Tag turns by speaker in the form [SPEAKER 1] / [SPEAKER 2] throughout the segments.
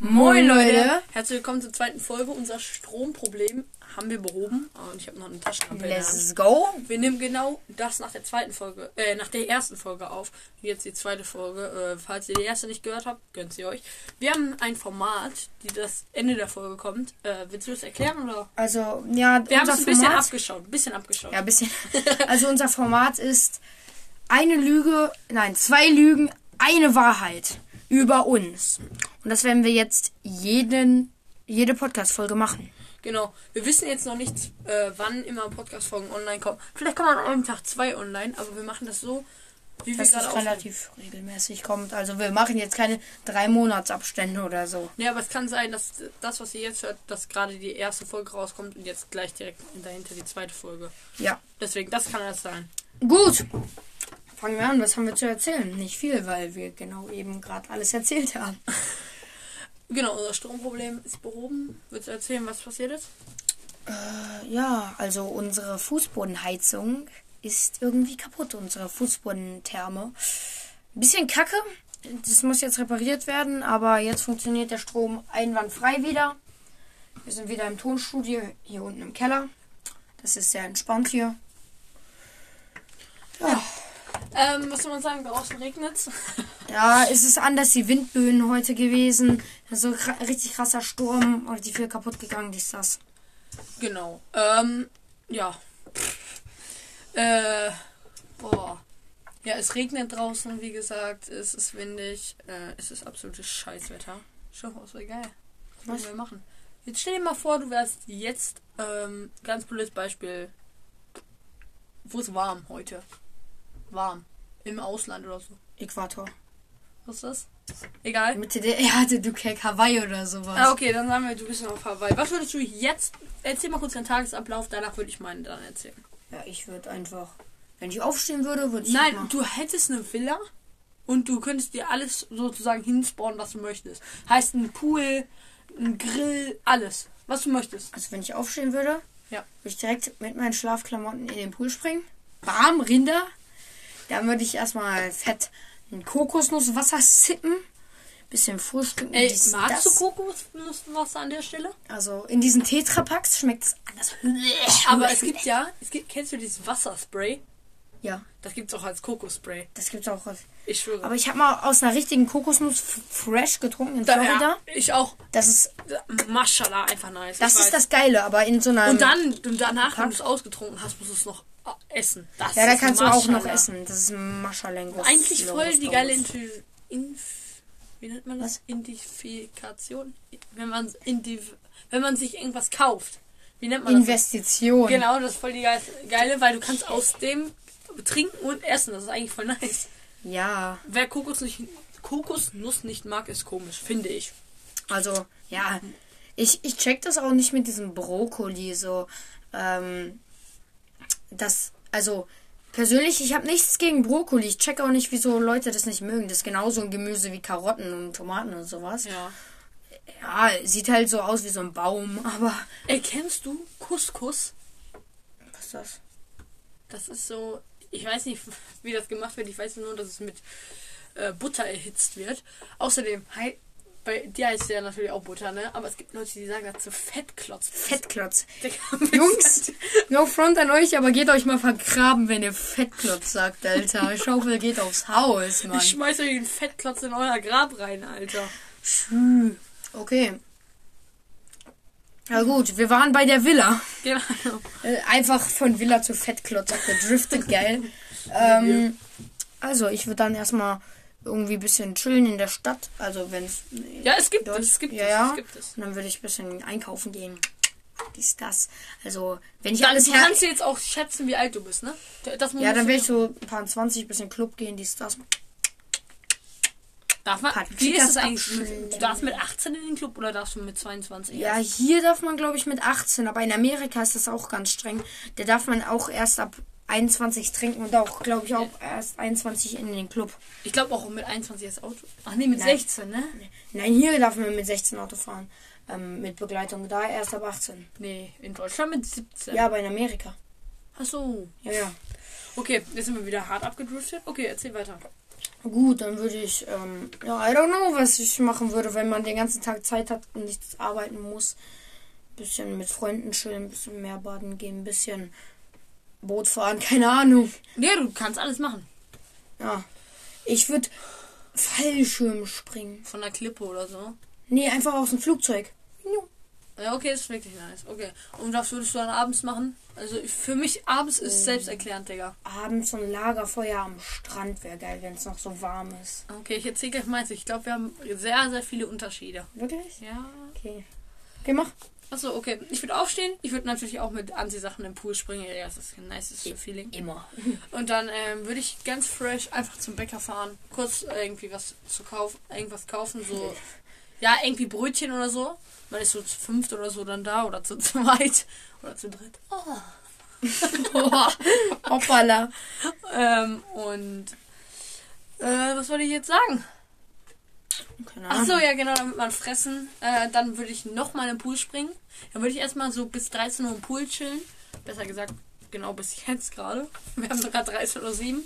[SPEAKER 1] Moin Leute!
[SPEAKER 2] Herzlich willkommen zur zweiten Folge. Unser Stromproblem haben wir behoben. Ah, Und ich habe noch eine Taschenlampe.
[SPEAKER 1] Let's go!
[SPEAKER 2] Wir nehmen genau das nach der zweiten Folge, äh, nach der ersten Folge auf. Jetzt die zweite Folge. Äh, falls ihr die erste nicht gehört habt, gönnt sie euch. Wir haben ein Format, die das Ende der Folge kommt. Äh, willst du das erklären oder?
[SPEAKER 1] Also, ja,
[SPEAKER 2] Wir haben es ein bisschen
[SPEAKER 1] Format.
[SPEAKER 2] abgeschaut. Ein bisschen abgeschaut.
[SPEAKER 1] Ja, ein bisschen. Also, unser Format ist eine Lüge, nein, zwei Lügen, eine Wahrheit über uns. Und das werden wir jetzt jeden, jede Podcast-Folge machen.
[SPEAKER 2] Genau. Wir wissen jetzt noch nicht, äh, wann immer Podcast-Folgen online kommen. Vielleicht kommen an einem Tag zwei online, aber wir machen das so, wie wir
[SPEAKER 1] Das
[SPEAKER 2] gerade
[SPEAKER 1] ist
[SPEAKER 2] aufnehmen.
[SPEAKER 1] relativ regelmäßig kommt. Also, wir machen jetzt keine drei Monatsabstände oder so.
[SPEAKER 2] Ja, aber es kann sein, dass das, was ihr jetzt hört, dass gerade die erste Folge rauskommt und jetzt gleich direkt dahinter die zweite Folge.
[SPEAKER 1] Ja.
[SPEAKER 2] Deswegen, das kann das sein.
[SPEAKER 1] Gut. Fangen wir an. Was haben wir zu erzählen? Nicht viel, weil wir genau eben gerade alles erzählt haben.
[SPEAKER 2] Genau, unser Stromproblem ist behoben. Willst du erzählen, was passiert ist?
[SPEAKER 1] Ja, also unsere Fußbodenheizung ist irgendwie kaputt, unsere Fußbodentherme. Bisschen kacke. Das muss jetzt repariert werden, aber jetzt funktioniert der Strom einwandfrei wieder. Wir sind wieder im Tonstudio, hier unten im Keller. Das ist sehr entspannt hier. Ja,
[SPEAKER 2] Ähm, was soll man sagen? Draußen regnet's.
[SPEAKER 1] ja es ist anders die Windböen heute gewesen. So kra- richtig krasser Sturm, richtig viel kaputt gegangen, dies, das.
[SPEAKER 2] genau. Ähm, ja. Äh, boah. Ja, es regnet draußen, wie gesagt. Es ist windig. Äh, es ist absolutes Scheißwetter. Schau, was wäre geil. Was
[SPEAKER 1] Was?
[SPEAKER 2] wollen wir machen? Jetzt stell dir mal vor, du wärst jetzt, ähm, ganz blödes Beispiel. Wo ist warm heute? Warm. Im Ausland oder so.
[SPEAKER 1] Äquator.
[SPEAKER 2] Was ist das? Egal.
[SPEAKER 1] Mitte der Erde, du Keck, Hawaii oder sowas.
[SPEAKER 2] Ah, okay, dann sagen wir, du bist noch auf Hawaii. Was würdest du jetzt. Erzähl mal kurz deinen Tagesablauf, danach würde ich meinen dann erzählen.
[SPEAKER 1] Ja, ich würde einfach, wenn ich aufstehen würde, würde ich
[SPEAKER 2] Nein, du hättest eine Villa und du könntest dir alles sozusagen hinspawnen, was du möchtest. Heißt ein Pool, ein Grill, alles. Was du möchtest.
[SPEAKER 1] Also wenn ich aufstehen würde,
[SPEAKER 2] Ja.
[SPEAKER 1] würde ich direkt mit meinen Schlafklamotten in den Pool springen. Bam, Rinder. Dann würde ich erstmal fett ein Kokosnusswasser sippen. Bisschen frühstücken.
[SPEAKER 2] Ey,
[SPEAKER 1] dies,
[SPEAKER 2] magst
[SPEAKER 1] das.
[SPEAKER 2] du Kokosnusswasser an der Stelle?
[SPEAKER 1] Also in diesen Tetrapacks schmeckt es anders.
[SPEAKER 2] Aber es gibt ja, es gibt, kennst du dieses Wasserspray?
[SPEAKER 1] Ja,
[SPEAKER 2] Das gibt's auch als Kokosspray.
[SPEAKER 1] das gibt's auch.
[SPEAKER 2] Ich schwöre.
[SPEAKER 1] Aber ich habe mal aus einer richtigen Kokosnuss fresh getrunken in
[SPEAKER 2] da,
[SPEAKER 1] Florida.
[SPEAKER 2] ja, ich auch.
[SPEAKER 1] Das ist,
[SPEAKER 2] Maschallah, einfach nice.
[SPEAKER 1] das ist das Geile, aber in so einer.
[SPEAKER 2] Und dann, und danach, wenn
[SPEAKER 1] Pack.
[SPEAKER 2] du es ausgetrunken hast, musst du es noch essen. Das
[SPEAKER 1] Ja, da kannst du auch noch essen. Das ist ein Maschalengo.
[SPEAKER 2] Eigentlich voll die geile Inf wie nennt man das? Identifikation? Wenn man, Indif wenn man sich irgendwas kauft. Wie nennt man das?
[SPEAKER 1] Investition.
[SPEAKER 2] Genau, das ist voll die geile, geile, weil du kannst aus dem trinken und essen. Das ist eigentlich voll nice.
[SPEAKER 1] Ja,
[SPEAKER 2] Wer Kokos nicht, Kokosnuss nicht mag, ist komisch, finde ich.
[SPEAKER 1] also, ja. Ich, ich check das auch nicht mit diesem Brokkoli so. Ähm, das, also, persönlich, ich habe nichts gegen Brokkoli. Ich check auch nicht, wieso Leute das nicht mögen. Das ist genauso ein Gemüse wie Karotten und Tomaten und sowas.
[SPEAKER 2] Ja.
[SPEAKER 1] Ja, sieht halt so aus wie so ein Baum, aber.
[SPEAKER 2] Erkennst du Couscous?
[SPEAKER 1] Was ist das?
[SPEAKER 2] Das ist so, ich weiß nicht, wie das gemacht wird. Ich weiß nur, dass es mit äh, Butter erhitzt wird. Außerdem, bei dir heißt ja natürlich auch Butter, ne? Aber es gibt Leute, die sagen dazu Fettklotz.
[SPEAKER 1] Fettklotz. Jungs, no front an euch, aber geht euch mal vergraben, wenn ihr Fettklotz sagt, Alter. Schaufel geht aufs Haus, Mann.
[SPEAKER 2] Ich schmeiß euch den Fettklotz in euer Grab rein, Alter.
[SPEAKER 1] Okay. Na gut, wir waren bei der Villa.
[SPEAKER 2] Genau.
[SPEAKER 1] Äh, einfach von Villa zu Fettklotz abgedriftet, geil. Ähm, also, ich würde dann erstmal irgendwie ein bisschen chillen in der Stadt. Also, wenn es.
[SPEAKER 2] Ja, es gibt
[SPEAKER 1] Dort-
[SPEAKER 2] es, es gibt
[SPEAKER 1] ja,
[SPEAKER 2] es,
[SPEAKER 1] ja.
[SPEAKER 2] es gibt es.
[SPEAKER 1] Und dann würde ich ein bisschen einkaufen gehen. Dies, das. Also, wenn ich
[SPEAKER 2] Dann,
[SPEAKER 1] alles
[SPEAKER 2] du kannst jetzt auch schätzen, wie alt du bist, ne? Das
[SPEAKER 1] Ja, dann wäre ich so ein paar 20, bisschen Club gehen, dies, das.
[SPEAKER 2] Darf man, wie ist es eigentlich? Du darfst mit 18 in den Club oder darfst du mit 22?
[SPEAKER 1] Ja, hier darf man, glaube ich, mit 18, aber in Amerika ist das auch ganz streng. Da darf man auch erst ab 21 trinken und auch, glaube ich, auch erst 21 in den Club.
[SPEAKER 2] Ich glaube auch mit 21 das Auto. Ach nee, mit
[SPEAKER 1] Nein.
[SPEAKER 2] 16, ne?
[SPEAKER 1] Nein, hier darf man mit 16 Auto fahren. Ähm, mit Begleitung. Da erst ab 18.
[SPEAKER 2] Nee, in Deutschland mit 17.
[SPEAKER 1] Ja, aber in Amerika.
[SPEAKER 2] Ach so.
[SPEAKER 1] Ja, ja.
[SPEAKER 2] Okay, jetzt sind wir wieder hart abgedriftet. Okay, erzähl weiter.
[SPEAKER 1] Gut, dann würde ich, ähm, ja, I don't know, was ich machen würde, wenn man den ganzen Tag Zeit hat und nichts arbeiten muss. Bisschen mit Freunden chillen, bisschen mehr baden gehen, bisschen Boot fahren, keine Ahnung.
[SPEAKER 2] Ja, du kannst alles machen.
[SPEAKER 1] Ja. Ich würde Fallschirm springen.
[SPEAKER 2] Von der Klippe oder so.
[SPEAKER 1] Nee, einfach aus dem Flugzeug.
[SPEAKER 2] Ja, okay, das ist wirklich nice. Okay. Und was würdest du dann abends machen? Also für mich abends ist selbsterklärend, Digga.
[SPEAKER 1] Abends so ein Lagerfeuer am Strand wäre geil, wenn es noch so warm ist.
[SPEAKER 2] Okay, ich erzähle gleich meins. Ich glaube, wir haben sehr, sehr viele Unterschiede.
[SPEAKER 1] Wirklich?
[SPEAKER 2] Ja.
[SPEAKER 1] Okay. Okay, mach.
[SPEAKER 2] Achso, okay. Ich würde aufstehen. Ich würde natürlich auch mit Anziehsachen im Pool springen. Ja, das ist ein nice Feeling.
[SPEAKER 1] Immer.
[SPEAKER 2] Und dann ähm, würde ich ganz fresh einfach zum Bäcker fahren. Kurz irgendwie was zu kaufen, irgendwas kaufen, so. Ja, irgendwie Brötchen oder so. Man ist so zu fünft oder so dann da oder zu zweit oder zu dritt.
[SPEAKER 1] Hoppala.
[SPEAKER 2] Ähm, und äh, was wollte ich jetzt sagen?
[SPEAKER 1] Keine
[SPEAKER 2] Ach
[SPEAKER 1] Ahnung.
[SPEAKER 2] so, ja genau, damit man fressen. Äh, dann würde ich nochmal im Pool springen. Dann würde ich erstmal so bis 13 Uhr im Pool chillen. Besser gesagt, genau bis jetzt gerade. Wir haben sogar 13 Uhr 7.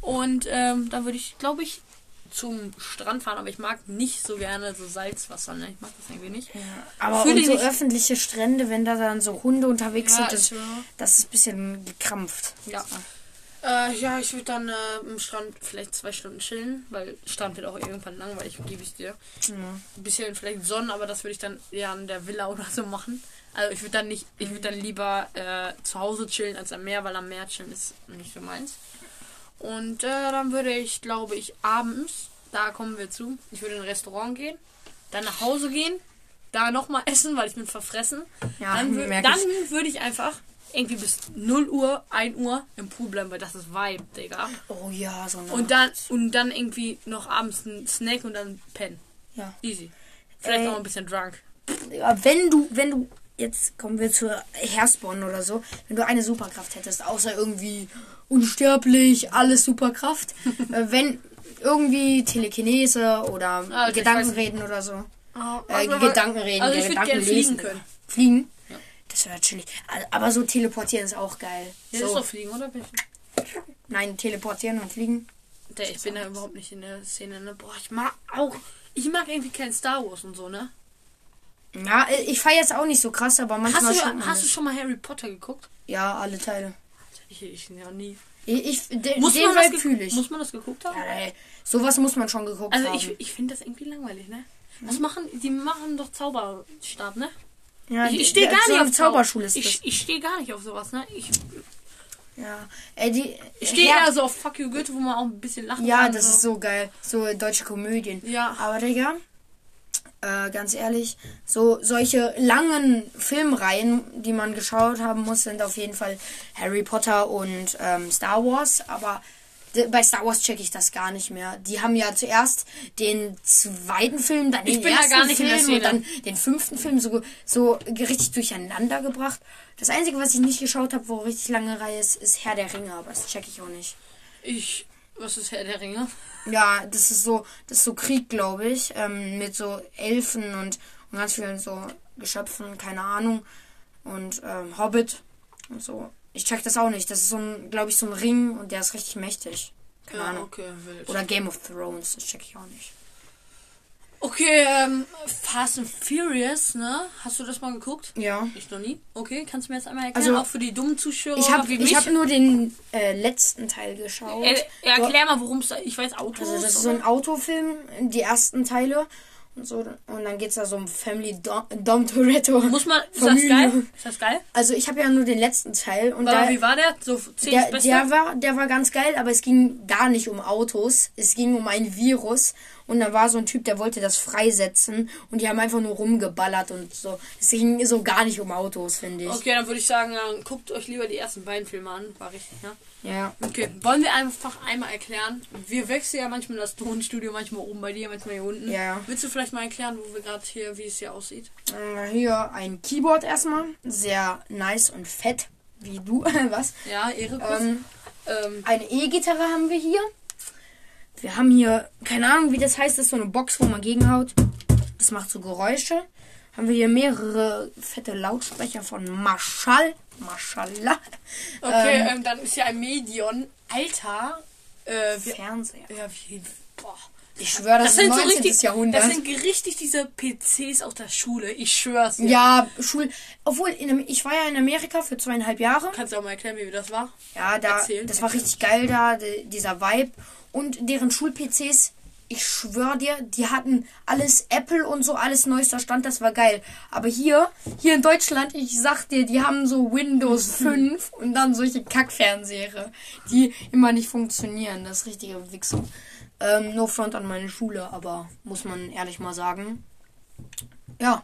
[SPEAKER 2] Und ähm, dann würde ich, glaube ich, zum Strand fahren. Aber ich mag nicht so gerne so Salzwasser. Ne? Ich mag das irgendwie nicht.
[SPEAKER 1] Aber
[SPEAKER 2] Fühl
[SPEAKER 1] und so
[SPEAKER 2] nicht-
[SPEAKER 1] öffentliche Strände, wenn da dann so Hunde unterwegs
[SPEAKER 2] Ja,
[SPEAKER 1] sind, das, das ist ein bisschen gekrampft.
[SPEAKER 2] Ja. Äh, ja, ich würde dann äh, im Strand vielleicht zwei Stunden chillen, weil Strand wird auch irgendwann langweilig, gebe ich dir.
[SPEAKER 1] Ja.
[SPEAKER 2] Ein bisschen vielleicht Sonnen, aber das würde ich dann eher an der Villa oder so machen. Also ich würde dann nicht, ich würde dann lieber äh, zu Hause chillen als am Meer, weil am Meer chillen ist nicht so meins. Und äh, dann würde ich, glaube ich, abends, da kommen wir zu, ich würde in ein Restaurant gehen, dann nach Hause gehen, da nochmal essen, weil ich bin verfressen.
[SPEAKER 1] Ja,
[SPEAKER 2] dann wür- dann würde ich einfach irgendwie bis 0 Uhr, 1 Uhr im Pool bleiben, weil das ist Vibe, Digga.
[SPEAKER 1] Oh ja, so eine.
[SPEAKER 2] Und dann, und dann irgendwie noch abends ein Snack und dann pennen.
[SPEAKER 1] ja.
[SPEAKER 2] Easy. Vielleicht
[SPEAKER 1] Ey.
[SPEAKER 2] noch ein bisschen drunk.
[SPEAKER 1] Ja, wenn du, wenn du, jetzt kommen wir zur Hairspawn oder so, wenn du eine Superkraft hättest, außer irgendwie unsterblich, alles Superkraft, äh, wenn irgendwie Telekinese oder
[SPEAKER 2] Ah, ich
[SPEAKER 1] Gedankenreden oder so.
[SPEAKER 2] Ah,
[SPEAKER 1] Äh, Gedankenreden,
[SPEAKER 2] also ich würd
[SPEAKER 1] Gedanken
[SPEAKER 2] gerne fliegen
[SPEAKER 1] lesen.
[SPEAKER 2] können.
[SPEAKER 1] Fliegen? Das wäre chillig. Aber so teleportieren ist auch geil.
[SPEAKER 2] Ja, das ist
[SPEAKER 1] so,
[SPEAKER 2] doch fliegen, oder?
[SPEAKER 1] nein, teleportieren und fliegen.
[SPEAKER 2] Der, ich bin da überhaupt nicht in der Szene, ne? Boah, ich mag auch. Ich mag irgendwie kein Star Wars und so, ne?
[SPEAKER 1] Ja, ich feiere jetzt auch nicht so krass, aber
[SPEAKER 2] Hast
[SPEAKER 1] manchmal
[SPEAKER 2] du,
[SPEAKER 1] schaut man
[SPEAKER 2] hast du schon mal Harry Potter geguckt?
[SPEAKER 1] Ja, alle Teile.
[SPEAKER 2] Ich, ich ja nie.
[SPEAKER 1] Ich, ich den,
[SPEAKER 2] Muss
[SPEAKER 1] den
[SPEAKER 2] man,
[SPEAKER 1] fühle ich.
[SPEAKER 2] muss man das geguckt haben?
[SPEAKER 1] Ja, ey, sowas muss man schon geguckt
[SPEAKER 2] also
[SPEAKER 1] haben.
[SPEAKER 2] ich, ich finde das irgendwie langweilig, ne? Was machen, die machen doch Zauberstab, ne?
[SPEAKER 1] Ja,
[SPEAKER 2] Ich,
[SPEAKER 1] die-
[SPEAKER 2] ich stehe gar
[SPEAKER 1] so
[SPEAKER 2] nicht auf Zauber-
[SPEAKER 1] Zauberschule
[SPEAKER 2] Ich, ich stehe gar nicht auf sowas, ne? Ich,
[SPEAKER 1] Ja, ey, die,
[SPEAKER 2] ich stehe
[SPEAKER 1] ja,
[SPEAKER 2] eher so auf Fuck You Goethe, wo man auch ein bisschen lachen
[SPEAKER 1] ja,
[SPEAKER 2] kann.
[SPEAKER 1] das ist so geil. So deutsche Komödien.
[SPEAKER 2] Ja.
[SPEAKER 1] Aber Digga, äh, ganz ehrlich, so solche langen Filmreihen, die man geschaut haben muss, sind auf jeden Fall Harry Potter und ähm, Star Wars. Aber bei Star Wars checke ich das gar nicht mehr. Die haben ja zuerst den zweiten Film, dann
[SPEAKER 2] Ich
[SPEAKER 1] den ersten
[SPEAKER 2] gar nicht in
[SPEAKER 1] Film und dann den fünften Film so, so richtig durcheinander gebracht. Das Einzige, was ich nicht geschaut habe, wo richtig lange Reihe ist, ist Herr der Ringe, aber das checke ich auch nicht.
[SPEAKER 2] Ich. Was ist Herr der Ringe?
[SPEAKER 1] Ja, das ist so, das ist so Krieg, glaube ich, ähm, mit so Elfen und, und ganz vielen so Geschöpfen, keine Ahnung. Und ähm, Hobbit und so. Ich check das auch nicht. Das ist so ein, glaube ich, so ein Ring und der ist richtig mächtig. Keine
[SPEAKER 2] Ja,
[SPEAKER 1] Ahnung.
[SPEAKER 2] okay.
[SPEAKER 1] Oder Game of Thrones, das check ich auch nicht.
[SPEAKER 2] Okay, ähm, Fast and Furious, ne? Hast du das mal geguckt?
[SPEAKER 1] Ja.
[SPEAKER 2] Ich noch nie. Okay, kannst du mir jetzt einmal erklären,
[SPEAKER 1] Also,
[SPEAKER 2] auch für die dummen Zuschauer
[SPEAKER 1] Ich
[SPEAKER 2] wie
[SPEAKER 1] hab nur den äh, letzten Teil geschaut.
[SPEAKER 2] Äh, erklär mal, worum es da. Ich weiß Autos.
[SPEAKER 1] Also das ist so ein Autofilm, die ersten Teile und so. Und dann geht's da so um Family Dom, Dom Toretto.
[SPEAKER 2] Muss man. Ist das
[SPEAKER 1] Familie.
[SPEAKER 2] geil? Ist das geil?
[SPEAKER 1] Also ich habe ja nur den letzten Teil und
[SPEAKER 2] Aber
[SPEAKER 1] da,
[SPEAKER 2] wie war der? So 10
[SPEAKER 1] der,
[SPEAKER 2] das
[SPEAKER 1] der war der war ganz geil, aber es ging gar nicht um Autos. Es ging um ein Virus und da war so ein Typ, der wollte das freisetzen und die haben einfach nur rumgeballert und so. Es ging so gar nicht um Autos, finde ich.
[SPEAKER 2] Okay, dann würde ich sagen, dann guckt euch lieber die ersten beiden Filme an. War richtig, ne?
[SPEAKER 1] Ja.
[SPEAKER 2] Okay, wollen wir einfach einmal erklären? Wir wechseln ja manchmal das Tonstudio, manchmal oben bei dir, manchmal hier unten.
[SPEAKER 1] Ja.
[SPEAKER 2] Willst du vielleicht mal erklären, wo wir gerade hier, wie es hier aussieht?
[SPEAKER 1] Äh, Hier ein Keyboard erstmal, sehr nice und fett, wie du was.
[SPEAKER 2] Ja, Ehre.
[SPEAKER 1] Ähm,
[SPEAKER 2] Ähm,
[SPEAKER 1] Eine E-Gitarre haben wir hier. Wir haben hier, keine Ahnung, wie das heißt, das ist so eine Box, wo man gegenhaut. Das macht so Geräusche. Haben wir hier mehrere fette Lautsprecher von Marshall. Mashallah.
[SPEAKER 2] okay,
[SPEAKER 1] ähm,
[SPEAKER 2] ähm, dann ist hier ein Medion. Alter, Äh, wir,
[SPEAKER 1] Fernseher.
[SPEAKER 2] ja, wie, boah.
[SPEAKER 1] Ich schwöre, das,
[SPEAKER 2] Das sind
[SPEAKER 1] ist
[SPEAKER 2] so
[SPEAKER 1] 19.
[SPEAKER 2] richtig,
[SPEAKER 1] Jahrhundert.
[SPEAKER 2] das sind richtig diese PCs aus der Schule. Ich schwör's dir.
[SPEAKER 1] ja, Schul. Obwohl, in, ich war ja in Amerika für zweieinhalb Jahre.
[SPEAKER 2] Kannst du auch mal erklären, wie das war?
[SPEAKER 1] Ja, da,
[SPEAKER 2] Erzählen.
[SPEAKER 1] das war richtig geil da, de, dieser Vibe. Und deren Schul-PCs, ich schwör dir, die hatten alles Apple und so, alles neuester Stand, das war geil. Aber hier, hier in Deutschland, ich sag dir, die haben so Windows 5 und dann solche Kackfernseher, die immer nicht funktionieren. Das ist richtige Wichsung. Ähm, no front an meine Schule, aber muss man ehrlich mal sagen. Ja.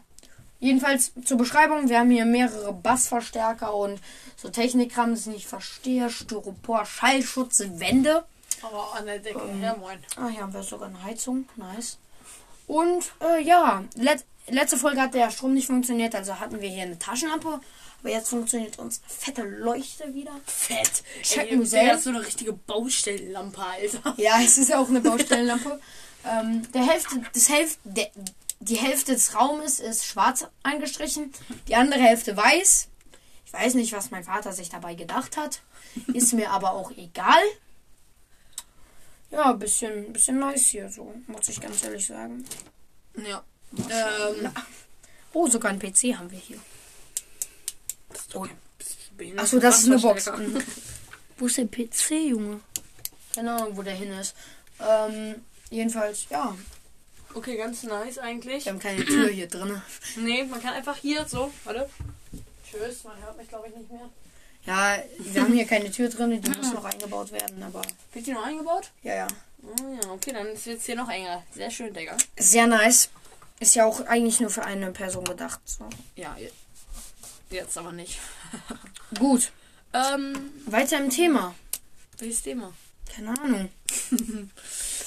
[SPEAKER 1] Jedenfalls zur Beschreibung, wir haben hier mehrere Bassverstärker und so Technikkram, das ich nicht verstehe. Styropor, Schallschutz, Wände.
[SPEAKER 2] Aber an der Decke.
[SPEAKER 1] Ähm.
[SPEAKER 2] ja, moin.
[SPEAKER 1] Ah, hier haben wir sogar eine Heizung. Nice. Und äh, ja, let letzte Folge hat der Strom nicht funktioniert, also hatten wir hier eine Taschenlampe. Aber jetzt funktioniert unsere fette Leuchte wieder.
[SPEAKER 2] Fett.
[SPEAKER 1] Check
[SPEAKER 2] Ey, hat so eine richtige Baustellenlampe, Alter.
[SPEAKER 1] Ja, es ist ja auch eine Baustellenlampe. ähm, der Hälfte, das Hälfte, der, die Hälfte des Raumes ist schwarz angestrichen, die andere Hälfte weiß. Ich weiß nicht, was mein Vater sich dabei gedacht hat. Ist mir aber auch egal. Ja, bisschen, bisschen nice hier, so, muss ich ganz ehrlich sagen.
[SPEAKER 2] Ja. Ähm,
[SPEAKER 1] Oh, sogar ein PC haben wir hier.
[SPEAKER 2] oh.
[SPEAKER 1] Achso, das ist eine Box. Mhm. Wo ist der PC, Junge? Keine Ahnung, wo der hin ist. Ähm, jedenfalls, ja.
[SPEAKER 2] Okay, ganz nice eigentlich.
[SPEAKER 1] Wir haben keine Tür hier drin.
[SPEAKER 2] Nee, man kann einfach hier so. Warte. Tschüss, man hört mich glaube ich nicht mehr.
[SPEAKER 1] Ja, wir haben hier keine Tür drin, die muss noch eingebaut werden, aber
[SPEAKER 2] Wird die noch eingebaut?
[SPEAKER 1] ja, ja.
[SPEAKER 2] Oh ja, okay, dann ist jetzt hier noch enger. Sehr schön, Digga.
[SPEAKER 1] Sehr nice. Ist ja auch eigentlich nur für eine Person gedacht. So.
[SPEAKER 2] Ja, je- jetzt aber nicht.
[SPEAKER 1] Gut,
[SPEAKER 2] Ähm,
[SPEAKER 1] weiter im Thema.
[SPEAKER 2] welches Thema?
[SPEAKER 1] Keine Ahnung.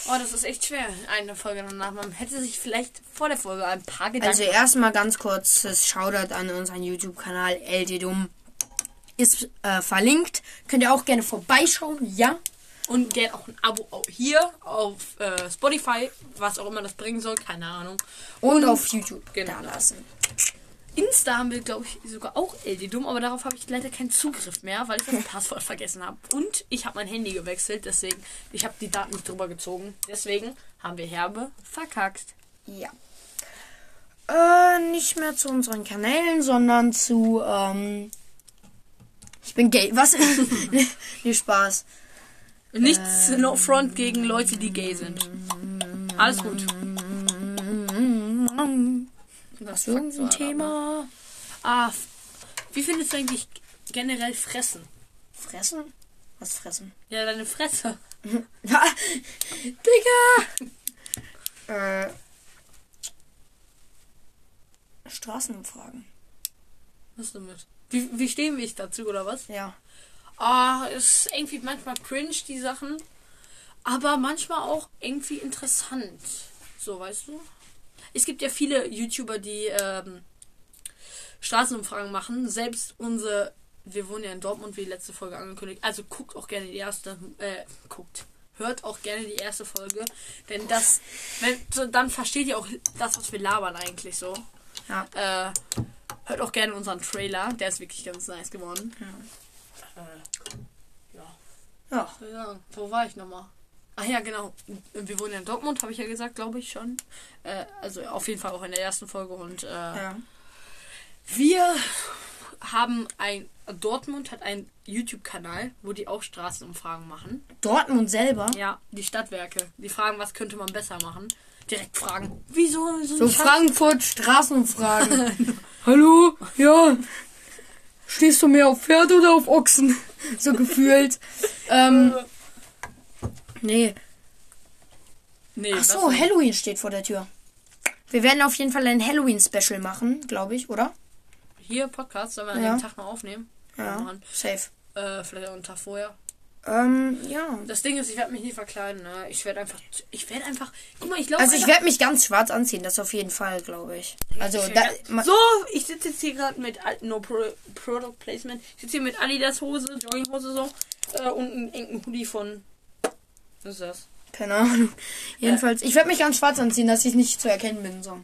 [SPEAKER 2] Oh, das ist echt schwer. Eine Folge danach. Man hätte sich vielleicht vor der Folge ein paar Gedanken.
[SPEAKER 1] Also erstmal ganz kurzes Shoutout an unseren YouTube-Kanal LDDum. Ist äh, verlinkt. Könnt ihr auch gerne vorbeischauen, ja.
[SPEAKER 2] Und gerne auch ein Abo hier auf äh, Spotify, was auch immer das bringen soll, keine Ahnung.
[SPEAKER 1] Und auf YouTube
[SPEAKER 2] Genau.
[SPEAKER 1] da lassen.
[SPEAKER 2] Insta haben wir, glaube ich, sogar auch LD-Dumm, aber darauf habe ich leider keinen Zugriff mehr, weil ich das Passwort vergessen habe. Und ich habe mein Handy gewechselt, deswegen, ich habe die Daten nicht drüber gezogen. Deswegen haben wir herbe verkackt.
[SPEAKER 1] Ja. Äh, nicht mehr zu unseren Kanälen, sondern zu, ähm, ich bin gay. Was? nee, Spaß.
[SPEAKER 2] Nichts no front gegen Leute, die gay sind. Alles gut.
[SPEAKER 1] Was irgendein Thema?
[SPEAKER 2] Ah, wie findest du eigentlich generell Fressen?
[SPEAKER 1] Fressen? Was fressen?
[SPEAKER 2] Ja, deine Fresse.
[SPEAKER 1] Digga! Äh, Straßenumfragen.
[SPEAKER 2] Was damit? Wie, wie stehen wir dazu, oder was?
[SPEAKER 1] Ja.
[SPEAKER 2] Ah, ist irgendwie manchmal cringe, die Sachen. Aber manchmal auch irgendwie interessant. So, weißt du? Es gibt ja viele YouTuber, die ähm, Straßenumfragen machen. Selbst unsere, wir wohnen ja in Dortmund, wie die letzte Folge angekündigt. Also guckt auch gerne die erste, äh, guckt. Hört auch gerne die erste Folge. Denn das, wenn, dann versteht ihr auch das, was wir labern eigentlich so.
[SPEAKER 1] Ja.
[SPEAKER 2] Äh, hört auch gerne unseren Trailer. Der ist wirklich ganz nice geworden. Äh, ja.
[SPEAKER 1] Ja.
[SPEAKER 2] Wo war ich nochmal? Ach ja, genau. Wir wohnen ja in Dortmund, habe ich ja gesagt, glaube ich schon. Äh, also auf jeden Fall auch in der ersten Folge. Und äh,
[SPEAKER 1] Ja.
[SPEAKER 2] wir haben ein. Dortmund hat einen YouTube-Kanal, wo die auch Straßenumfragen machen.
[SPEAKER 1] Dortmund selber.
[SPEAKER 2] Ja, die Stadtwerke. Die fragen, was könnte man besser machen. Direkt fragen. Wieso?
[SPEAKER 1] So Frankfurt Straßenumfragen. Hallo? Ja. Stehst du mehr auf Pferde oder auf Ochsen? So gefühlt. ähm, nee.
[SPEAKER 2] Nee,
[SPEAKER 1] Ach so? Halloween steht vor der Tür. Wir werden auf jeden Fall ein Halloween-Special machen, glaube ich, oder?
[SPEAKER 2] Hier, Podcast, sollen wir an
[SPEAKER 1] Ja.
[SPEAKER 2] dem Tag mal aufnehmen?
[SPEAKER 1] Ja. Safe.
[SPEAKER 2] Äh, vielleicht auch einen Tag vorher.
[SPEAKER 1] Ähm, ja.
[SPEAKER 2] Das Ding ist, ich werde mich nie verkleiden, ne? Ich werde einfach. Ich werde einfach. Guck mal, ich glaube.
[SPEAKER 1] Also ich werde mich ganz schwarz anziehen, das auf jeden Fall, glaube ich. Also
[SPEAKER 2] Ich
[SPEAKER 1] da, ma-
[SPEAKER 2] so, ich sitze jetzt hier gerade mit Al- No Pro, Product Placement. Ich sitze hier mit Adidas Hose, Jogginghose so äh, und einem engen Hoodie von. Was ist das?
[SPEAKER 1] keine Ahnung. Jedenfalls, ich werde mich ganz schwarz anziehen, dass ich nicht zu erkennen bin. So.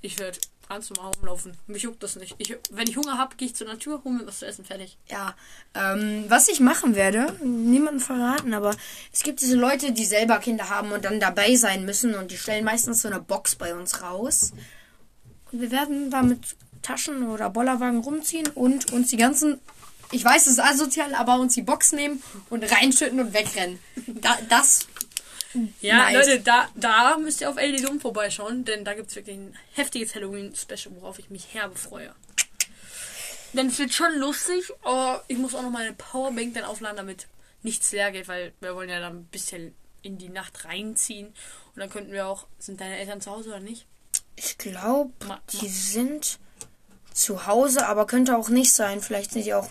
[SPEAKER 2] Ich werde Kannst du mal rumlaufen. Mich juckt das nicht. Ich, wenn ich Hunger habe, gehe ich zur Natur, hole mir was zu essen, fertig.
[SPEAKER 1] Ja, ähm, was ich machen werde, niemandem verraten, aber es gibt diese Leute, die selber Kinder haben und dann dabei sein müssen und die stellen meistens so eine Box bei uns raus. Und wir werden da mit Taschen oder Bollerwagen rumziehen und uns die ganzen, ich weiß, es ist asozial, aber uns die Box nehmen und reinschütten und wegrennen. Da, das
[SPEAKER 2] Ja,
[SPEAKER 1] Nice.
[SPEAKER 2] Leute, da, da müsst ihr auf LD Dom vorbeischauen, denn da gibt es wirklich ein heftiges Halloween-Special, worauf ich mich herbe freue. Denn es wird schon lustig, aber ich muss auch noch meine Powerbank dann aufladen, damit nichts leer geht, weil wir wollen ja dann ein bisschen in die Nacht reinziehen. Und dann könnten wir auch, sind deine Eltern zu Hause oder nicht?
[SPEAKER 1] Ich glaube, die sind zu Hause, aber könnte auch nicht sein. Vielleicht sind die auch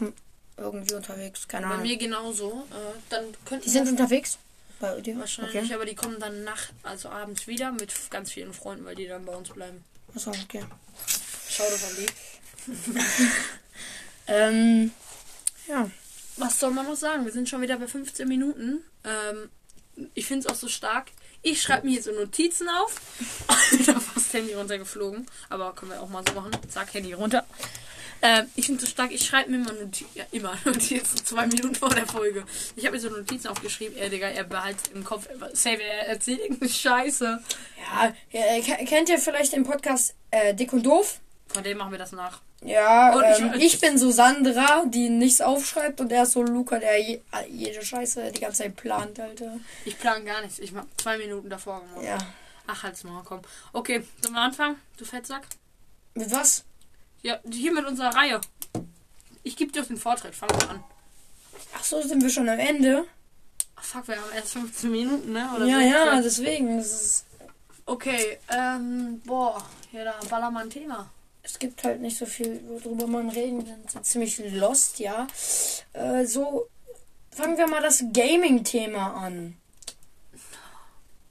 [SPEAKER 1] irgendwie unterwegs. Keine
[SPEAKER 2] Bei
[SPEAKER 1] Ahnung.
[SPEAKER 2] mir genauso. Äh, dann könnten
[SPEAKER 1] Die sind unterwegs? Bei dir?
[SPEAKER 2] wahrscheinlich,
[SPEAKER 1] Okay.
[SPEAKER 2] aber die kommen dann nach, also abends wieder mit ganz vielen Freunden, weil die dann bei uns bleiben.
[SPEAKER 1] Achso, okay.
[SPEAKER 2] Schau das an die.
[SPEAKER 1] Ähm, ja.
[SPEAKER 2] Was soll man noch sagen? Wir sind schon wieder bei 15 Minuten. Ähm, ich finde es auch so stark. Ich schreibe mir hier so Notizen auf. da fast Handy runtergeflogen. Aber können wir auch mal so machen. Zack, Handy runter. Ähm, ich finde es so stark. Ich schreibe mir immer Notizen. Ja, immer Notizen. Zwei Minuten vor der Folge. Ich habe mir so Notizen aufgeschrieben. Er, Digga, er behaltet im Kopf. Safe, er erzählt irgendeine Scheiße.
[SPEAKER 1] Ja, äh, ke- kennt ihr vielleicht den Podcast äh, Dick und Doof?
[SPEAKER 2] Von dem machen wir das nach.
[SPEAKER 1] Ja,
[SPEAKER 2] Und
[SPEAKER 1] ähm,
[SPEAKER 2] ich-
[SPEAKER 1] ich, bin so Sandra, die nichts aufschreibt und er ist so Luca, der je, jede Scheiße die ganze Zeit plant, Alter.
[SPEAKER 2] Ich plane gar nichts. Ich mache zwei Minuten davor gemacht.
[SPEAKER 1] Ja.
[SPEAKER 2] Ach, halt's mal, komm. Okay, wir anfangen? Du Fettsack?
[SPEAKER 1] Mit was?
[SPEAKER 2] Ja, hier mit unserer Reihe. Ich gebe dir auch den Vortritt. Fangen wir an.
[SPEAKER 1] Ach so, sind wir schon am Ende?
[SPEAKER 2] Ach, fuck, wir haben erst 15 Minuten, ne? Oder
[SPEAKER 1] ja,
[SPEAKER 2] so.
[SPEAKER 1] ja, deswegen.
[SPEAKER 2] Okay, ähm, boah. Ja, da baller mal ein Thema.
[SPEAKER 1] es gibt halt nicht so viel, worüber man reden kann. Ist ziemlich lost, ja. Äh, so, fangen wir mal das Gaming-Thema an.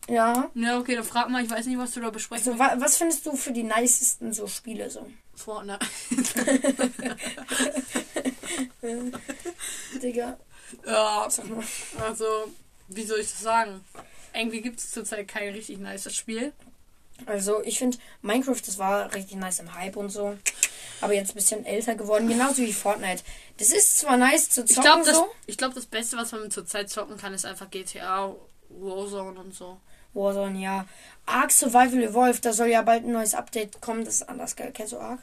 [SPEAKER 1] Ja.
[SPEAKER 2] Ja, okay, dann frag mal. Ich weiß nicht, was du da besprechen
[SPEAKER 1] Also, wa was findest du für die nicesten so Spiele so?
[SPEAKER 2] Vorne.
[SPEAKER 1] Digga,
[SPEAKER 2] ja,
[SPEAKER 1] sag mal.
[SPEAKER 2] also, wie soll ich das sagen? Irgendwie gibt es zurzeit kein richtig nices Spiel.
[SPEAKER 1] Also, ich finde, Minecraft, das war richtig nice im Hype und so. Aber jetzt ein bisschen älter geworden, genauso wie Fortnite. Das ist zwar nice zu
[SPEAKER 2] Ich
[SPEAKER 1] zocken
[SPEAKER 2] glaube, das,
[SPEAKER 1] so.
[SPEAKER 2] ich glaub, das Beste, was man zurzeit zocken kann, ist einfach GTA, Warzone und so.
[SPEAKER 1] Warzone, ja. Ark Survival Evolved, da soll ja bald ein neues Update kommen. Das ist anders geil. Kennst du Ark?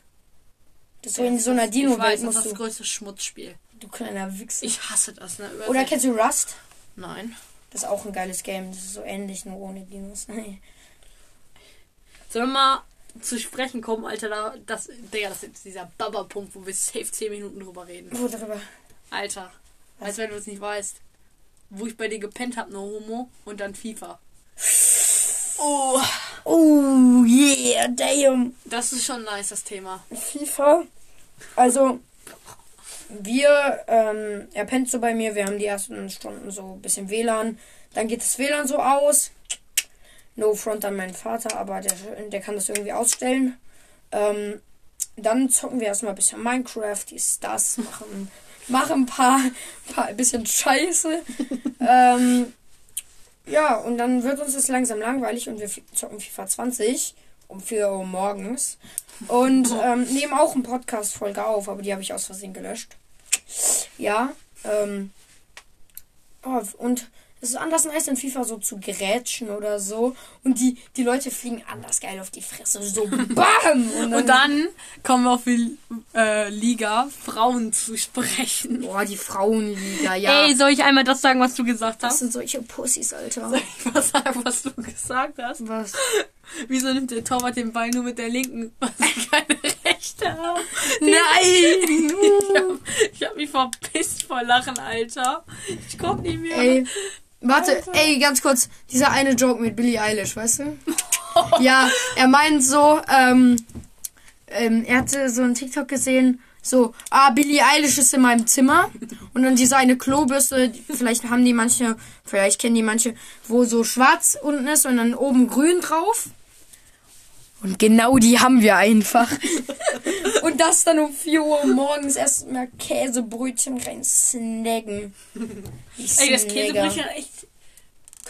[SPEAKER 1] Das ist so in so einer
[SPEAKER 2] Ich weiß,
[SPEAKER 1] Dino-Welt
[SPEAKER 2] das ist das größte Schmutzspiel.
[SPEAKER 1] Du kleiner Wichser.
[SPEAKER 2] Ich hasse das, ne?
[SPEAKER 1] Oder kennst du Rust?
[SPEAKER 2] Nein.
[SPEAKER 1] Das ist auch ein geiles Game. Das ist so ähnlich, nur ohne Dinos.
[SPEAKER 2] Sollen wir mal zu sprechen kommen, Alter? Da, das, Digga, das ist jetzt dieser Baba-Punkt, wo wir safe 10 Minuten drüber reden.
[SPEAKER 1] Wo drüber?
[SPEAKER 2] Alter,
[SPEAKER 1] Was?
[SPEAKER 2] als wenn du es nicht weißt. Wo ich bei dir gepennt hab, nur Homo und dann FIFA. Oh,
[SPEAKER 1] Oh, yeah, damn.
[SPEAKER 2] das ist schon nice, das Thema.
[SPEAKER 1] FIFA. Also, wir, ähm, er pennt so bei mir, wir haben die ersten Stunden so ein bisschen WLAN. Dann geht das WLAN so aus. No front an meinen Vater, aber der, der kann das irgendwie ausstellen. Ähm, dann zocken wir erstmal ein bisschen Minecraft, dies, das, machen, machen ein paar, paar ein bisschen Scheiße. ähm, ja, und dann wird uns das langsam langweilig und wir zocken FIFA 20 um 4 Uhr morgens. Und ähm, nehmen auch eine Podcast-Folge auf, aber die habe ich aus Versehen gelöscht. Ja, ähm, oh, und es ist anders nice in FIFA so zu grätschen oder so. Und die, die Leute fliegen anders geil auf die Fresse. So BAM!
[SPEAKER 2] Und dann kommen wir auf die äh, Liga Frauen zu sprechen.
[SPEAKER 1] Boah, die Frauenliga, ja.
[SPEAKER 2] Ey, soll ich einmal das sagen, was du gesagt
[SPEAKER 1] das
[SPEAKER 2] hast?
[SPEAKER 1] sind solche Pussys, Alter.
[SPEAKER 2] Soll ich mal sagen, was du gesagt hast?
[SPEAKER 1] Was?
[SPEAKER 2] Wieso nimmt der Torwart den Ball nur mit der linken? Weil sie keine rechte haben.
[SPEAKER 1] Nein!
[SPEAKER 2] Ich hab, ich hab mich verpisst vor Lachen, Alter. Ich komm nicht mehr.
[SPEAKER 1] Ey, warte, ey, ganz kurz. Dieser eine Joke mit Billie Eilish, weißt du? ja, er meint so, ähm, ähm, er hatte so einen TikTok gesehen, so, ah, Billie Eilish ist in meinem Zimmer. Und dann diese eine Klobürste, vielleicht haben die manche, vielleicht kennen die manche, wo so schwarz unten ist und dann oben grün drauf. Und genau die haben wir einfach. und das dann um 4 Uhr morgens erstmal Käsebrötchen rein snacken.
[SPEAKER 2] Ey, das. Käsebrötchen echt.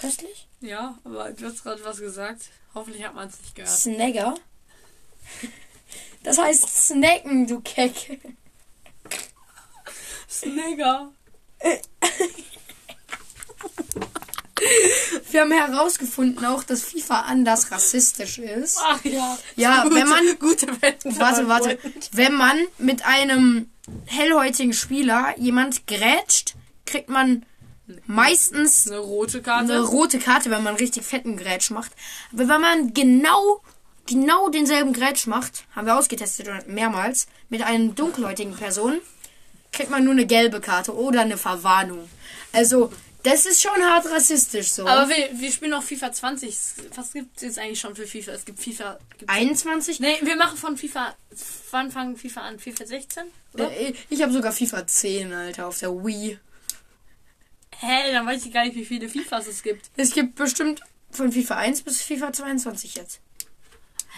[SPEAKER 1] Köstlich?
[SPEAKER 2] Ja, aber du hast gerade was gesagt. Hoffentlich hat man es nicht gehört.
[SPEAKER 1] Snagger? Das heißt snacken, du Keck.
[SPEAKER 2] Snigger.
[SPEAKER 1] Wir haben herausgefunden auch, dass FIFA anders rassistisch ist.
[SPEAKER 2] Ach ja.
[SPEAKER 1] Ja,
[SPEAKER 2] Gute-
[SPEAKER 1] wenn man-
[SPEAKER 2] Gute Wetten.
[SPEAKER 1] Warte, warte. Wenn man mit einem hellhäutigen Spieler jemand grätscht, kriegt man meistens
[SPEAKER 2] Eine rote Karte.
[SPEAKER 1] eine rote Karte, wenn man richtig fetten Grätsch macht. Aber wenn man genau, genau denselben Grätsch macht, haben wir ausgetestet mehrmals, mit einem dunkelhäutigen Person, kriegt man nur eine gelbe Karte oder eine Verwarnung. Also, das ist schon hart rassistisch so.
[SPEAKER 2] Aber wir, wir spielen noch FIFA 20. Was gibt es jetzt eigentlich schon für FIFA? Es gibt FIFA. Gibt's
[SPEAKER 1] 21?
[SPEAKER 2] nee, wir machen von FIFA. Wann fangen FIFA an? FIFA 16? Oder?
[SPEAKER 1] Äh, Ich habe sogar FIFA 10, Alter, auf der Wii.
[SPEAKER 2] Hä, dann weiß ich gar nicht, wie viele FIFAs es gibt.
[SPEAKER 1] Es gibt bestimmt von FIFA 1 bis FIFA 22 jetzt.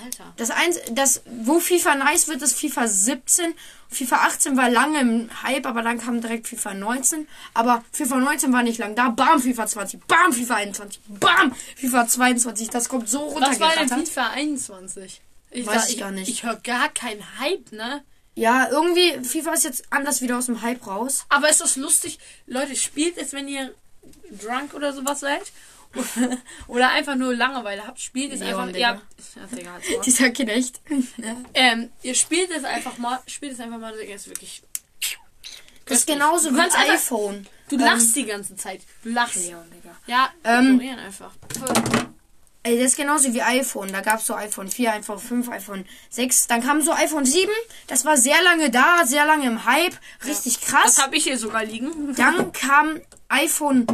[SPEAKER 2] Alter.
[SPEAKER 1] Das eins, das, wo FIFA nice wird, ist FIFA 17. FIFA 18 war lange im Hype, aber dann kam direkt FIFA 19. Aber FIFA 19 war nicht lang da. Bam, FIFA 20. Bam, FIFA 21. Bam, FIFA 22. Das kommt so
[SPEAKER 2] Was war denn. FIFA 21? Ich
[SPEAKER 1] Weiß
[SPEAKER 2] sag,
[SPEAKER 1] ich gar nicht.
[SPEAKER 2] Ich höre gar keinen Hype, ne?
[SPEAKER 1] Ja, irgendwie, FIFA ist jetzt anders wieder aus dem Hype raus.
[SPEAKER 2] Aber ist das lustig? Leute, spielt es, wenn ihr drunk oder sowas seid. oder einfach nur Langeweile habt. Spielt es
[SPEAKER 1] Leon,
[SPEAKER 2] einfach.
[SPEAKER 1] Digga.
[SPEAKER 2] Habt, ja, Digga, Maul.
[SPEAKER 1] Dieser Knecht.
[SPEAKER 2] ähm, ihr spielt es einfach mal. Spielt es einfach mal. Digga, ist wirklich.
[SPEAKER 1] Das ist genauso wie
[SPEAKER 2] einfach-
[SPEAKER 1] iPhone.
[SPEAKER 2] Du lachst die ganze Zeit. Du lachst.
[SPEAKER 1] Leon, Digga.
[SPEAKER 2] Ja,
[SPEAKER 1] Ähm,
[SPEAKER 2] ignorieren einfach.
[SPEAKER 1] Ey, das ist genauso wie iPhone. Da gab es so iPhone 4, iPhone 5, iPhone 6. Dann kam so iPhone 7. Das war sehr lange da, sehr lange im Hype. Richtig krass.
[SPEAKER 2] Das habe ich hier sogar liegen.
[SPEAKER 1] Dann kam iPhone,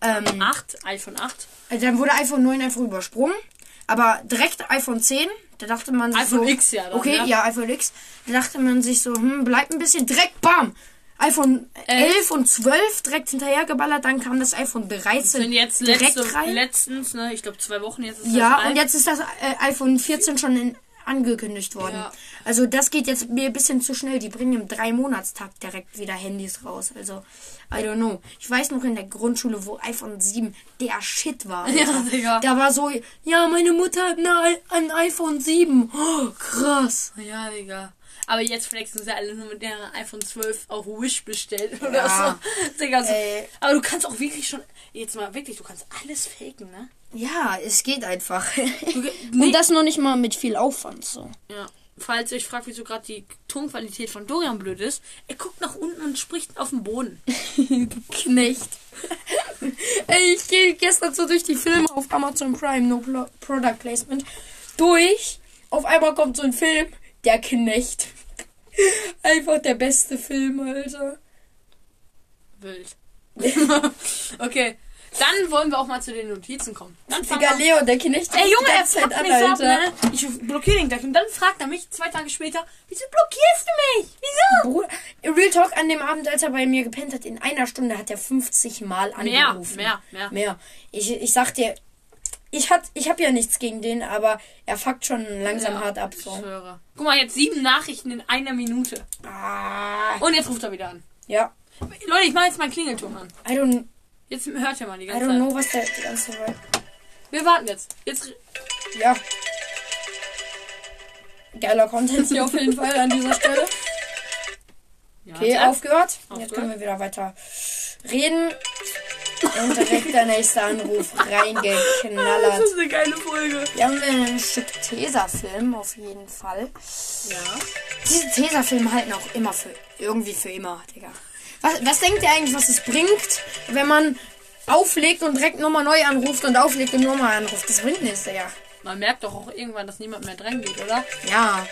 [SPEAKER 1] ähm,
[SPEAKER 2] 8, iPhone 8.
[SPEAKER 1] äh, dann wurde iPhone 9 einfach übersprungen. Aber direkt iPhone 10, da dachte man sich
[SPEAKER 2] iPhone
[SPEAKER 1] so,
[SPEAKER 2] X ja dann,
[SPEAKER 1] Okay,
[SPEAKER 2] ne?
[SPEAKER 1] ja, iPhone X. Da dachte man sich so, hm, bleibt ein bisschen direkt, bam. iPhone 11 und 12 direkt hinterhergeballert, dann kam das iPhone 13
[SPEAKER 2] Sind jetzt
[SPEAKER 1] direkt
[SPEAKER 2] letzte,
[SPEAKER 1] rein.
[SPEAKER 2] letztens, ne? Ich glaube zwei Wochen jetzt ist
[SPEAKER 1] Ja,
[SPEAKER 2] das
[SPEAKER 1] und jetzt ist das äh, iPhone 14 schon in, angekündigt worden.
[SPEAKER 2] Ja.
[SPEAKER 1] Also das geht jetzt mir ein bisschen zu schnell. Die bringen im drei Monatstag direkt wieder Handys raus. Also, I don't know. Ich weiß noch in der Grundschule, wo iPhone 7 der Shit war. Alter.
[SPEAKER 2] Ja, Digga.
[SPEAKER 1] Da war so, ja, meine Mutter hat ein iPhone 7. Oh, krass.
[SPEAKER 2] Ja, Digga. Aber jetzt flexen sie alle nur mit der iPhone 12 auf Wish bestellt oder
[SPEAKER 1] Ja.
[SPEAKER 2] so. Digga, so.
[SPEAKER 1] Ey.
[SPEAKER 2] Aber du kannst auch wirklich schon, jetzt mal wirklich, du kannst alles faken, ne?
[SPEAKER 1] Ja, es geht einfach.
[SPEAKER 2] nee.
[SPEAKER 1] Und das noch nicht mal mit viel Aufwand so.
[SPEAKER 2] Ja. Falls ihr euch fragt, wieso gerade die Tonqualität von Dorian blöd ist, er guckt nach unten und spricht auf den Boden.
[SPEAKER 1] du Knecht. Ey, ich gehe gestern so durch die Filme auf Amazon Prime, no Product Placement, durch. Auf einmal kommt so ein Film, der Knecht. Einfach der beste Film, Alter.
[SPEAKER 2] Wild. okay. Dann wollen wir auch mal zu den Notizen kommen. Dann
[SPEAKER 1] Digga, Leo, der Knecht.
[SPEAKER 2] Ey Junge, er fuckt mich so ab, ne? Ich blockiere den gleich. Und dann fragt er mich zwei Tage später, wieso blockierst du mich? Wieso?
[SPEAKER 1] Bruder, Real Talk an dem Abend, als er bei mir gepennt hat, in einer Stunde hat er 50 Mal
[SPEAKER 2] Mehr,
[SPEAKER 1] angerufen.
[SPEAKER 2] mehr, mehr.
[SPEAKER 1] Mehr. Ich, ich sag dir, ich, hat, ich hab ja nichts gegen den, aber er fuckt schon langsam
[SPEAKER 2] Ja,
[SPEAKER 1] hart ab.
[SPEAKER 2] Ich
[SPEAKER 1] So.
[SPEAKER 2] Guck mal, jetzt sieben Nachrichten in einer Minute.
[SPEAKER 1] Ah,
[SPEAKER 2] Und jetzt ruft er wieder an.
[SPEAKER 1] ja.
[SPEAKER 2] Leute, ich mache jetzt meinen Klingelton an.
[SPEAKER 1] I don't,
[SPEAKER 2] Jetzt hört ihr mal die
[SPEAKER 1] I
[SPEAKER 2] ganze
[SPEAKER 1] don't
[SPEAKER 2] Zeit.
[SPEAKER 1] know, was der die ganze Zeit.
[SPEAKER 2] Wir warten jetzt. Jetzt
[SPEAKER 1] Ja. Geiler Content hier auf jeden Fall an dieser Stelle.
[SPEAKER 2] ja,
[SPEAKER 1] Okay,
[SPEAKER 2] warte.
[SPEAKER 1] aufgehört. Jetzt
[SPEAKER 2] Aufgehört.
[SPEAKER 1] können wir wieder weiter reden. Und direkt der nächste Anruf reingeknallert.
[SPEAKER 2] Das ist eine geile Folge.
[SPEAKER 1] Hier haben wir ein Stück Tesafilm auf jeden Fall.
[SPEAKER 2] Ja.
[SPEAKER 1] Diese Tesafilme halten auch immer für irgendwie für immer, Digga. Was, was denkt ihr eigentlich, was es bringt, wenn man auflegt und direkt nochmal neu anruft und auflegt und nochmal anruft? Das bringt nichts, Digga.
[SPEAKER 2] Man merkt doch auch irgendwann, dass niemand mehr dran geht, oder?
[SPEAKER 1] Ja.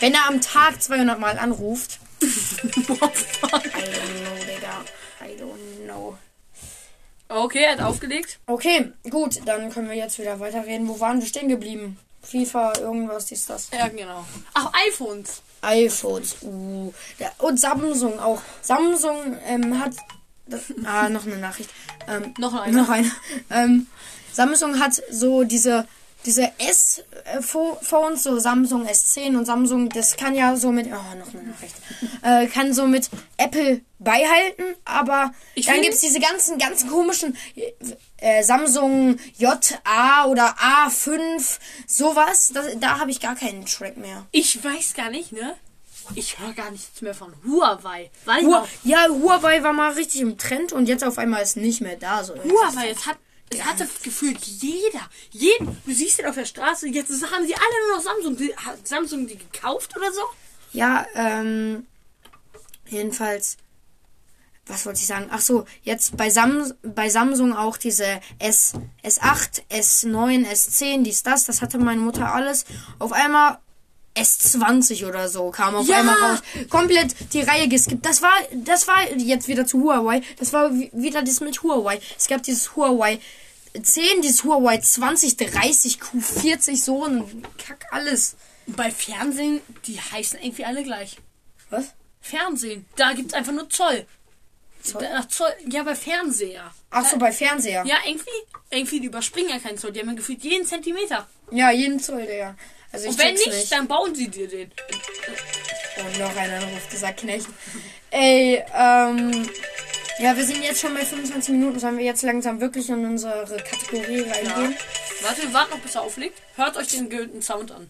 [SPEAKER 1] Wenn er am Tag 200 Mal anruft.
[SPEAKER 2] Okay, er hat aufgelegt.
[SPEAKER 1] Okay, gut, dann können wir jetzt wieder weiterreden. Wo waren wir stehen geblieben? FIFA, irgendwas ist das.
[SPEAKER 2] Ja, genau. Ach, iPhones.
[SPEAKER 1] iPhones, uh. Der, und Samsung auch. Samsung ähm, hat. Ah, noch eine Nachricht. Ähm,
[SPEAKER 2] Noch eine.
[SPEAKER 1] noch eine. Ähm, Samsung hat so diese diese S-Phones, so Samsung S10 und Samsung, das kann ja so mit, oh, noch eine Nachricht, äh, kann so mit Apple beihalten, aber
[SPEAKER 2] Ich
[SPEAKER 1] dann gibt's diese ganzen, ganz komischen äh, Samsung JA oder A5, sowas, das, da habe ich gar keinen Track mehr.
[SPEAKER 2] Ich weiß gar nicht, ne? Ich höre gar nichts mehr von Huawei. Weil
[SPEAKER 1] Hua ja, Huawei war mal richtig im Trend und jetzt auf einmal ist nicht mehr da. So.
[SPEAKER 2] Huawei, jetzt hat es hatte gefühlt jeder. Jeden, du siehst ihn auf der Straße, jetzt haben sie alle nur noch Samsung. Hat Samsung die gekauft oder so?
[SPEAKER 1] Ja, ähm, jedenfalls, was wollte ich sagen? Ach so, jetzt bei, Sam bei Samsung auch diese S, S8, S9, S10, dies, das, das hatte meine Mutter alles. Auf einmal S20 oder so kam auf
[SPEAKER 2] Ja!
[SPEAKER 1] einmal raus. Komplett die Reihe geskippt. Das war, das war jetzt wieder zu Huawei. Das war wi- wieder das mit Huawei. Es gab dieses Huawei 10, dieses Huawei 20, 30, Q40, so ein Kack, alles.
[SPEAKER 2] Bei Fernsehen, die heißen irgendwie alle gleich.
[SPEAKER 1] Was?
[SPEAKER 2] Fernsehen, da gibt's einfach nur Zoll.
[SPEAKER 1] Zoll?
[SPEAKER 2] Da- Zoll ja, bei Fernseher.
[SPEAKER 1] Ach so, bei Fernseher.
[SPEAKER 2] Ja, irgendwie, irgendwie, die überspringen ja keinen Zoll. Die haben ja gefühlt jeden Zentimeter.
[SPEAKER 1] Ja, jeden Zoll, Digga. Also
[SPEAKER 2] Und wenn nicht,
[SPEAKER 1] nicht.
[SPEAKER 2] dann bauen sie dir den.
[SPEAKER 1] Und noch einer ruft gesagt, Knecht. Ey, ähm. Ja, wir sind jetzt schon bei 25 Minuten. Sollen wir jetzt langsam wirklich in unsere Kategorie reingehen?
[SPEAKER 2] Warte, wir warten noch, bis er auflegt. Hört euch den gülden Sound an.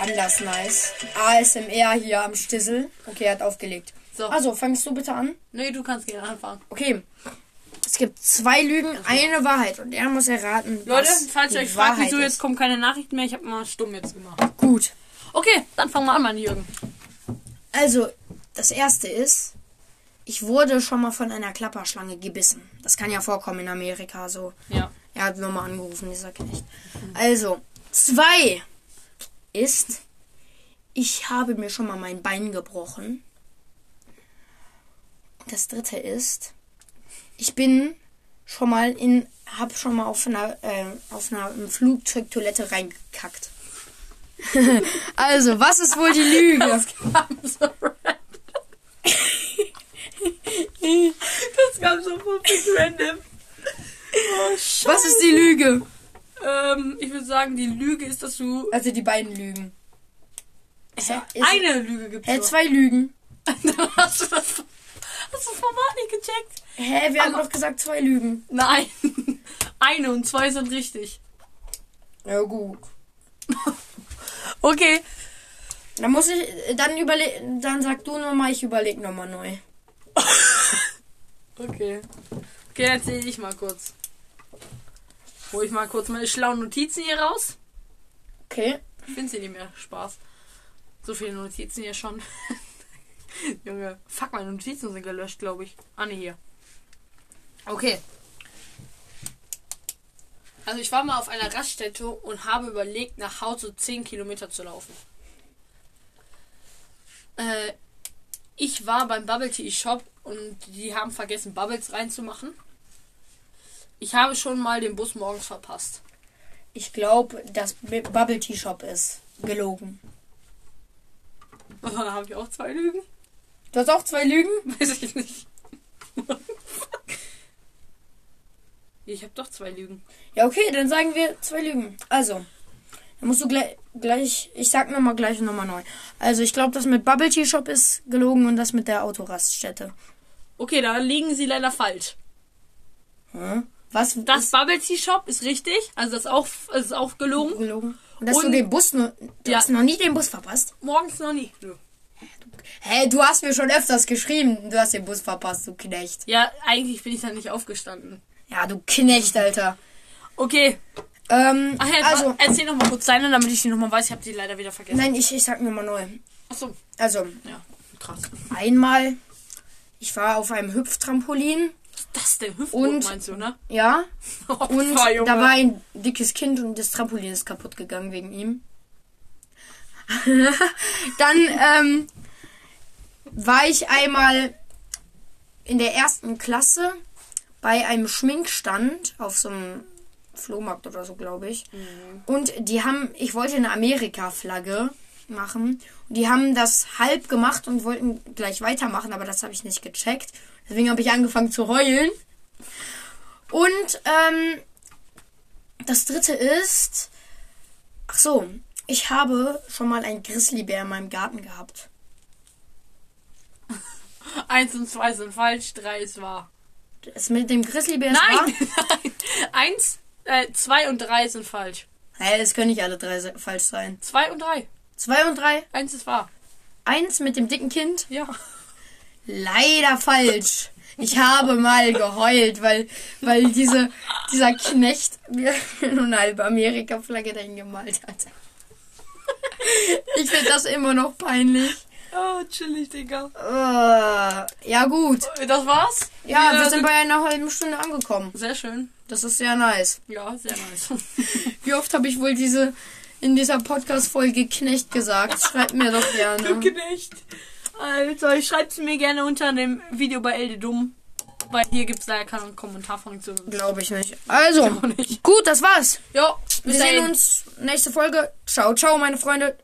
[SPEAKER 1] Anders nice. ASMR hier am Stissel. Okay, er hat aufgelegt.
[SPEAKER 2] So.
[SPEAKER 1] Also, fangst du bitte an?
[SPEAKER 2] Nee, du kannst gerne anfangen.
[SPEAKER 1] Okay. Es gibt zwei Lügen, eine Wahrheit. Und er muss erraten,
[SPEAKER 2] Leute, falls ihr euch fragt,
[SPEAKER 1] Wahrheit
[SPEAKER 2] wieso jetzt kommen keine Nachrichten mehr, ich habe mal stumm jetzt gemacht.
[SPEAKER 1] Gut.
[SPEAKER 2] Okay, dann fangen wir an, mein Jürgen.
[SPEAKER 1] Also, das erste ist, ich wurde schon mal von einer Klapperschlange gebissen. Das kann ja vorkommen in Amerika so.
[SPEAKER 2] Ja.
[SPEAKER 1] Er hat nur mal angerufen, dieser Knecht. Also, zwei ist, ich habe mir schon mal mein Bein gebrochen. Das dritte ist, ich bin schon mal in, hab schon mal auf einer, äh, auf einer Flugzeugtoilette reingekackt. also, was ist wohl die Lüge?
[SPEAKER 2] Das kam so perfekt random. Oh, Scheiße.
[SPEAKER 1] Was ist die Lüge?
[SPEAKER 2] Ähm, ich würde sagen, die Lüge ist, dass du.
[SPEAKER 1] Also die beiden Lügen.
[SPEAKER 2] Hä? Eine Lüge gibt
[SPEAKER 1] Hä,
[SPEAKER 2] es.
[SPEAKER 1] zwei Lügen.
[SPEAKER 2] Dann hast du das. Hast du das Format nicht gecheckt?
[SPEAKER 1] Hä, wir haben doch gesagt zwei Lügen.
[SPEAKER 2] Nein. Eine und zwei sind richtig.
[SPEAKER 1] Ja gut.
[SPEAKER 2] Okay.
[SPEAKER 1] Dann muss ich, dann überle, dann sag du nochmal, ich überleg nochmal neu.
[SPEAKER 2] Okay. Okay, erzähl ich mal kurz. Hol ich mal kurz meine schlauen Notizen hier raus.
[SPEAKER 1] Okay.
[SPEAKER 2] Ich finde sie nicht mehr. Spaß. So viele Notizen hier schon. Junge, fuck, meine Notizen sind gelöscht, glaube ich. Ah, ne, hier. Okay. Also ich war mal auf einer Raststätte und habe überlegt, nach Hause 10 Kilometer zu laufen. Äh, ich war beim Bubble Tea Shop und die haben vergessen, Bubbles reinzumachen. Ich habe schon mal den Bus morgens verpasst.
[SPEAKER 1] Ich glaube, dass B- Bubble Tea Shop ist gelogen.
[SPEAKER 2] habe ich auch zwei Lügen?
[SPEAKER 1] Du hast auch zwei Lügen?
[SPEAKER 2] Weiß ich nicht. ich habe doch zwei Lügen.
[SPEAKER 1] Ja, okay, dann sagen wir zwei Lügen. Also, dann musst du gleich, gleich ich sag nochmal gleich nochmal neu. Also, ich glaube, das mit Bubble Tea Shop ist gelogen und das mit der Autoraststätte.
[SPEAKER 2] Okay, da liegen sie leider falsch.
[SPEAKER 1] Hm? Was
[SPEAKER 2] Das
[SPEAKER 1] ist
[SPEAKER 2] Bubble Tea Shop ist richtig, also das ist auch, das ist auch gelogen.
[SPEAKER 1] gelogen? Und dass du
[SPEAKER 2] Und-
[SPEAKER 1] den Bus du
[SPEAKER 2] Ja.
[SPEAKER 1] hast noch nie den Bus verpasst?
[SPEAKER 2] Morgens noch nie. Nö.
[SPEAKER 1] Hä, du hast mir schon öfters geschrieben, du hast den Bus verpasst, du Knecht.
[SPEAKER 2] Ja, eigentlich bin ich da nicht aufgestanden.
[SPEAKER 1] Ja, du Knecht, Alter.
[SPEAKER 2] Okay,
[SPEAKER 1] Ähm,
[SPEAKER 2] Ach ja,
[SPEAKER 1] also,
[SPEAKER 2] erzähl noch mal kurz deine, damit ich die noch mal weiß. Ich habe die leider wieder vergessen.
[SPEAKER 1] nein, ich, ich sag nur mal neu.
[SPEAKER 2] Achso,
[SPEAKER 1] Also,
[SPEAKER 2] ja, krass.
[SPEAKER 1] einmal, ich war auf einem Hüpftrampolin,
[SPEAKER 2] ist das denn? Hüftbrot
[SPEAKER 1] Und-
[SPEAKER 2] meinst du, ne?
[SPEAKER 1] ja,
[SPEAKER 2] Opfer,
[SPEAKER 1] und
[SPEAKER 2] Junge.
[SPEAKER 1] da war ein dickes Kind und das Trampolin ist kaputt gegangen wegen ihm. Dann, ähm, war ich einmal in der ersten Klasse bei einem Schminkstand auf so einem Flohmarkt oder so, glaube ich. Und die haben, ich wollte eine Amerika-Flagge machen. Und die haben das halb gemacht und wollten gleich weitermachen, aber das habe ich nicht gecheckt. Deswegen habe ich angefangen zu heulen. Und ähm, das dritte ist, Ach so, ich habe schon mal einen Grizzlybär in meinem Garten gehabt.
[SPEAKER 2] Eins und zwei sind falsch, drei ist wahr.
[SPEAKER 1] Das mit dem Grizzlybär ist wahr?
[SPEAKER 2] Nein! Nein. Eins, äh, zwei und drei sind falsch.
[SPEAKER 1] Hey, es können nicht alle drei falsch sein.
[SPEAKER 2] Zwei und drei.
[SPEAKER 1] Zwei und drei.
[SPEAKER 2] Eins ist wahr.
[SPEAKER 1] Eins mit dem dicken Kind.
[SPEAKER 2] Ja.
[SPEAKER 1] Leider falsch. Ich habe mal geheult, weil, weil diese, dieser Knecht mir eine halbe Amerika-Flagge dahin gemalt hat. Ich finde das immer noch peinlich.
[SPEAKER 2] Oh, chillig, Digga.
[SPEAKER 1] Äh, ja gut.
[SPEAKER 2] Das war's?
[SPEAKER 1] Ja, wir
[SPEAKER 2] sind
[SPEAKER 1] bei einer halben Stunde angekommen.
[SPEAKER 2] Sehr schön.
[SPEAKER 1] Das ist sehr nice.
[SPEAKER 2] Ja, sehr nice.
[SPEAKER 1] Wie oft habe ich wohl diese in dieser Podcast-Folge Knecht gesagt? Schreibt mir doch gerne.
[SPEAKER 2] Knecht. Alter, schreibt's mir gerne unter dem Video bei Elde Dumm. Weil hier gibt's leider keine Kommentarfunktion.
[SPEAKER 1] Glaube ich nicht. Also,
[SPEAKER 2] auch nicht.
[SPEAKER 1] gut, das war's.
[SPEAKER 2] Jo,
[SPEAKER 1] Wir sehen uns nächste Folge. Ciao, ciao, meine Freunde.